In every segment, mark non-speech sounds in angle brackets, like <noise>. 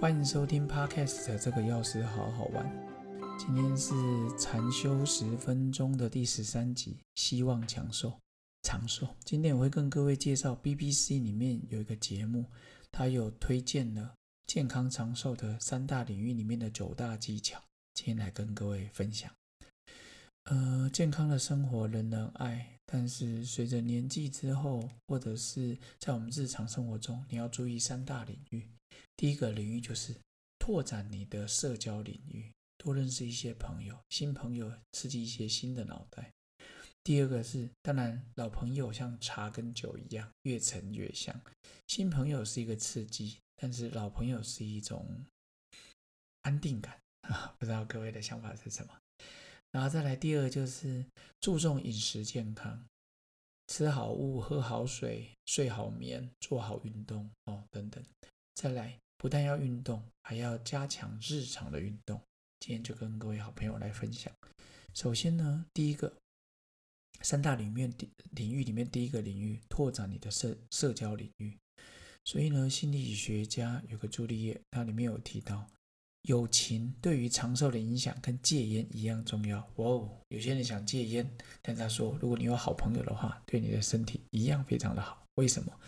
欢迎收听 Podcast，这个钥匙好好玩。今天是禅修十分钟的第十三集，希望长寿长寿。今天我会跟各位介绍 BBC 里面有一个节目，它有推荐了健康长寿的三大领域里面的九大技巧，今天来跟各位分享。呃，健康的生活人人爱，但是随着年纪之后，或者是在我们日常生活中，你要注意三大领域。第一个领域就是拓展你的社交领域，多认识一些朋友，新朋友刺激一些新的脑袋。第二个是，当然老朋友像茶跟酒一样，越陈越香。新朋友是一个刺激，但是老朋友是一种安定感啊。<laughs> 不知道各位的想法是什么？然后再来第二就是注重饮食健康，吃好物，喝好水，睡好眠，做好运动哦，等等。再来，不但要运动，还要加强日常的运动。今天就跟各位好朋友来分享。首先呢，第一个三大领域领域里面，第一个领域拓展你的社社交领域。所以呢，心理学家有个朱丽叶，它里面有提到，友情对于长寿的影响跟戒烟一样重要。哇哦，有些人想戒烟，但他说，如果你有好朋友的话，对你的身体一样非常的好。为什么？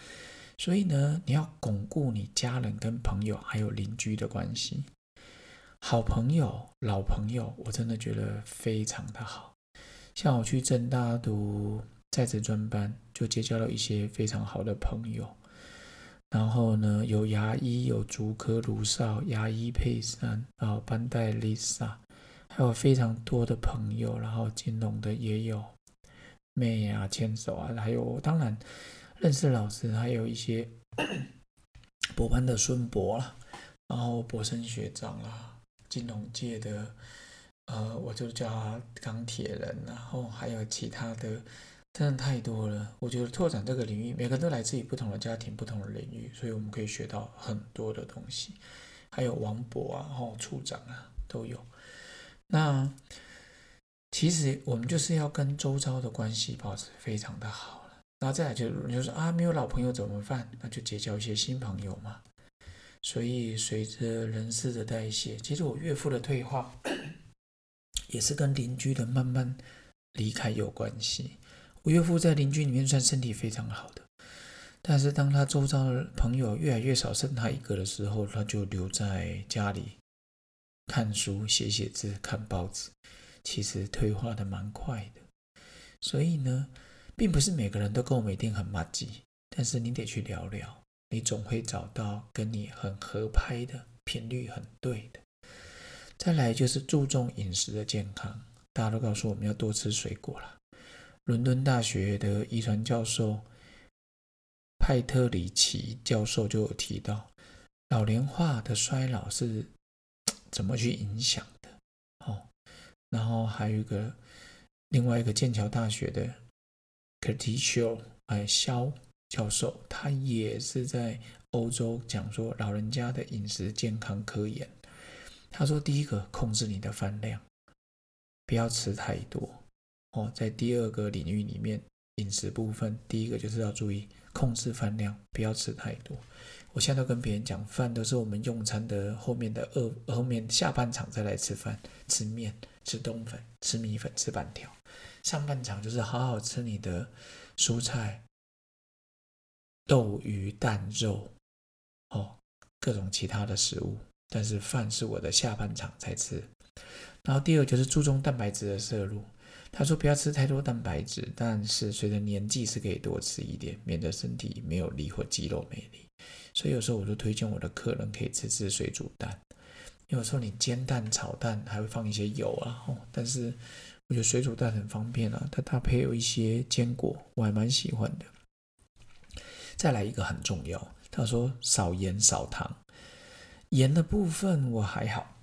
所以呢，你要巩固你家人、跟朋友还有邻居的关系。好朋友、老朋友，我真的觉得非常的好。像我去正大读在职专班，就结交了一些非常好的朋友。然后呢，有牙医，有竹科卢少牙医佩珊，然后班代 Lisa，还有非常多的朋友。然后金融的也有妹啊、牵手啊，还有当然。认识老师，还有一些 <coughs> 博班的孙博啦，然后博生学长啦，金融界的，呃，我就叫他钢铁人，然后还有其他的，真的太多了。我觉得拓展这个领域，每个人都来自于不同的家庭、不同的领域，所以我们可以学到很多的东西。还有王博啊，后处长啊，都有。那其实我们就是要跟周遭的关系保持非常的好。然后再来就你就说啊，没有老朋友怎么办？那就结交一些新朋友嘛。所以随着人事的代谢，其实我岳父的退化也是跟邻居的慢慢离开有关系。我岳父在邻居里面算身体非常好的，但是当他周遭的朋友越来越少，剩他一个的时候，他就留在家里看书、写写字、看报纸。其实退化的蛮快的，所以呢。并不是每个人都跟我们一定很默契，但是你得去聊聊，你总会找到跟你很合拍的频率很对的。再来就是注重饮食的健康，大家都告诉我们要多吃水果了。伦敦大学的遗传教授派特里奇教授就有提到，老龄化的衰老是怎么去影响的。哦，然后还有一个另外一个剑桥大学的。K t i s h o 哎，肖教授，他也是在欧洲讲说老人家的饮食健康科研。他说，第一个控制你的饭量，不要吃太多哦。在第二个领域里面，饮食部分，第一个就是要注意控制饭量，不要吃太多。我现在都跟别人讲，饭都是我们用餐的后面的二后面下半场再来吃饭，吃面、吃冬粉、吃米粉、吃板条。上半场就是好好吃你的蔬菜、豆、鱼、蛋、肉，哦，各种其他的食物。但是饭是我的下半场才吃。然后第二就是注重蛋白质的摄入。他说不要吃太多蛋白质，但是随着年纪是可以多吃一点，免得身体没有力或肌肉没力。所以有时候我就推荐我的客人可以吃吃水煮蛋。有时候你煎蛋、炒蛋还会放一些油啊，哦，但是。我觉得水煮蛋很方便啊，它搭配有一些坚果，我还蛮喜欢的。再来一个很重要，他说少盐少糖，盐的部分我还好，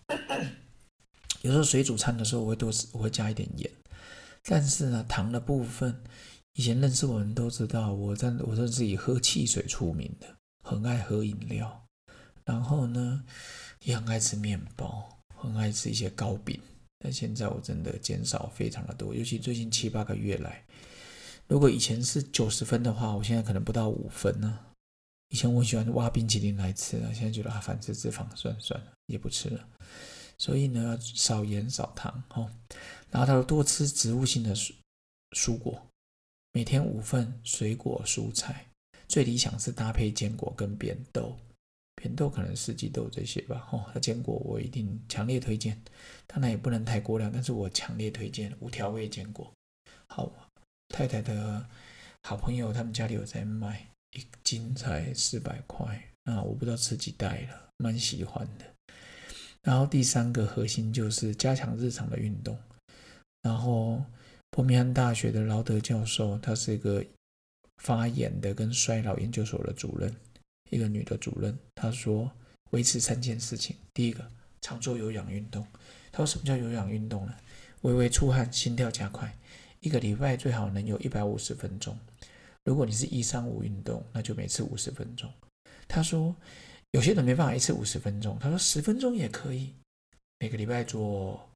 有时候水煮餐的时候我会多吃我会加一点盐，但是呢糖的部分，以前认识我们都知道，我在我这是以喝汽水出名的，很爱喝饮料，然后呢也很爱吃面包，很爱吃一些糕饼。但现在我真的减少非常的多，尤其最近七八个月来，如果以前是九十分的话，我现在可能不到五分呢。以前我喜欢挖冰淇淋来吃啊，现在觉得啊，反式脂肪，算了算了，也不吃了。所以呢，少盐少糖哦。然后他说多吃植物性的蔬蔬果，每天五份水果蔬菜，最理想是搭配坚果跟扁豆。扁豆可能四季豆这些吧，哦，那坚果我一定强烈推荐，当然也不能太过量，但是我强烈推荐无调味坚果。好，太太的好朋友他们家里有在卖，一斤才四百块，那我不知道吃几袋了，蛮喜欢的。然后第三个核心就是加强日常的运动。然后伯明翰大学的劳德教授，他是一个发炎的跟衰老研究所的主任。一个女的主任，他说维持三件事情。第一个，常做有氧运动。他说什么叫有氧运动呢？微微出汗，心跳加快，一个礼拜最好能有一百五十分钟。如果你是一三五运动，那就每次五十分钟。他说有些人没办法一次五十分钟，他说十分钟也可以，每个礼拜做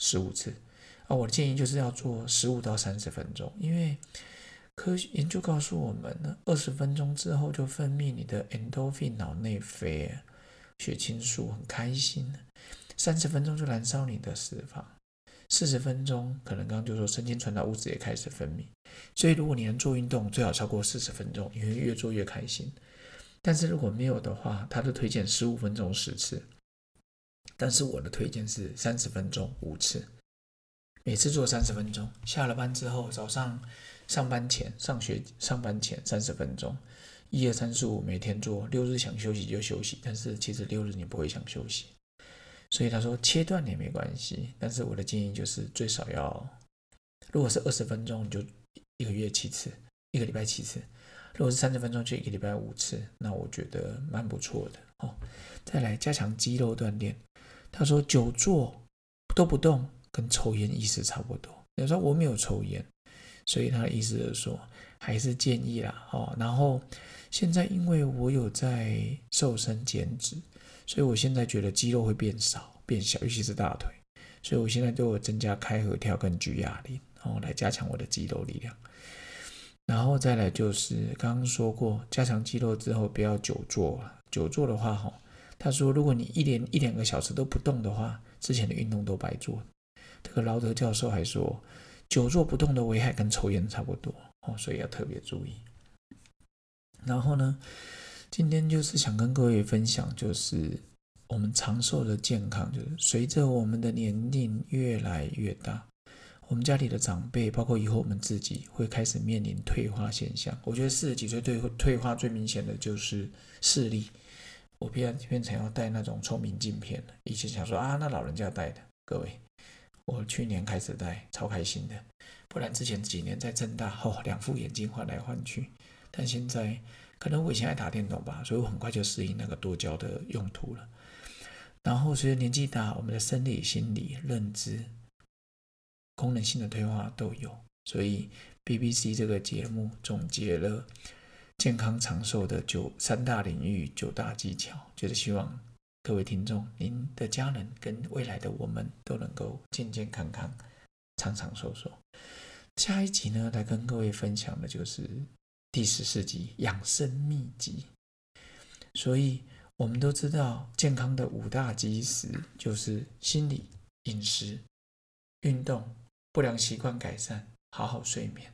十五次。啊，我的建议就是要做十五到三十分钟，因为。科学研究告诉我们呢，二十分钟之后就分泌你的 endorphin 脑内啡血清素，很开心。三十分钟就燃烧你的脂肪，四十分钟可能刚刚就说神经传导物质也开始分泌。所以如果你能做运动，最好超过四十分钟，你会越做越开心。但是如果没有的话，他的推荐十五分钟十次，但是我的推荐是三十分钟五次，每次做三十分钟。下了班之后，早上。上班前、上学上班前三十分钟，一二三四五每天做，六日想休息就休息，但是其实六日你不会想休息，所以他说切断也没关系，但是我的建议就是最少要，如果是二十分钟，你就一个月七次，一个礼拜七次；如果是三十分钟，就一个礼拜五次，那我觉得蛮不错的哦。再来加强肌肉锻炼，他说久坐都不动，跟抽烟意思差不多。你说我没有抽烟。所以他的意思是说，还是建议啦，哦。然后现在因为我有在瘦身减脂，所以我现在觉得肌肉会变少、变小，尤其是大腿。所以我现在都有增加开合跳跟举哑铃，哦，来加强我的肌肉力量。然后再来就是刚刚说过，加强肌肉之后不要久坐，久坐的话，哈，他说如果你一连一两个小时都不动的话，之前的运动都白做。这个劳德教授还说。久坐不动的危害跟抽烟差不多哦，所以要特别注意。然后呢，今天就是想跟各位分享，就是我们长寿的健康，就是随着我们的年龄越来越大，我们家里的长辈，包括以后我们自己，会开始面临退化现象。我觉得四十几岁退退化最明显的就是视力，我变变成要戴那种聪明镜片了。以前想说啊，那老人家戴的，各位。我去年开始戴，超开心的。不然之前几年在正大，哦，两副眼镜换来换去。但现在可能我以前爱打电动吧，所以我很快就适应那个多焦的用途了。然后随着年纪大，我们的生理、心理、认知、功能性的退化都有。所以 BBC 这个节目总结了健康长寿的九三大领域、九大技巧，就是希望。各位听众，您的家人跟未来的我们都能够健健康康、长长寿寿。下一集呢，来跟各位分享的就是第十四集养生秘籍。所以，我们都知道健康的五大基石就是心理、饮食、运动、不良习惯改善、好好睡眠。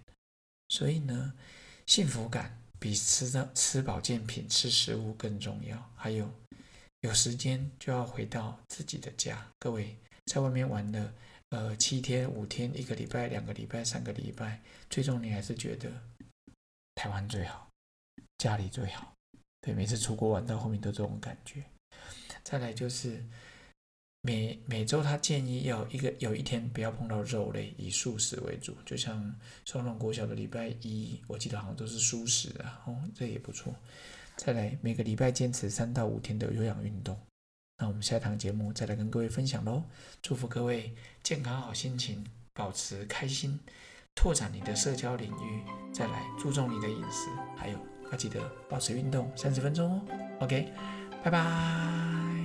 所以呢，幸福感比吃的吃保健品、吃食物更重要。还有。有时间就要回到自己的家。各位在外面玩了，呃，七天、五天、一个礼拜、两个礼拜、三个礼拜，最终你还是觉得台湾最好，家里最好。对，每次出国玩到后面都这种感觉。再来就是每每周他建议要一个有一天不要碰到肉类，以素食为主。就像双龙国小的礼拜一，我记得好像都是素食啊，哦，这也不错。再来每个礼拜坚持三到五天的有氧运动，那我们下一堂节目再来跟各位分享喽。祝福各位健康好心情，保持开心，拓展你的社交领域，再来注重你的饮食，还有要记得保持运动三十分钟哦。OK，拜拜。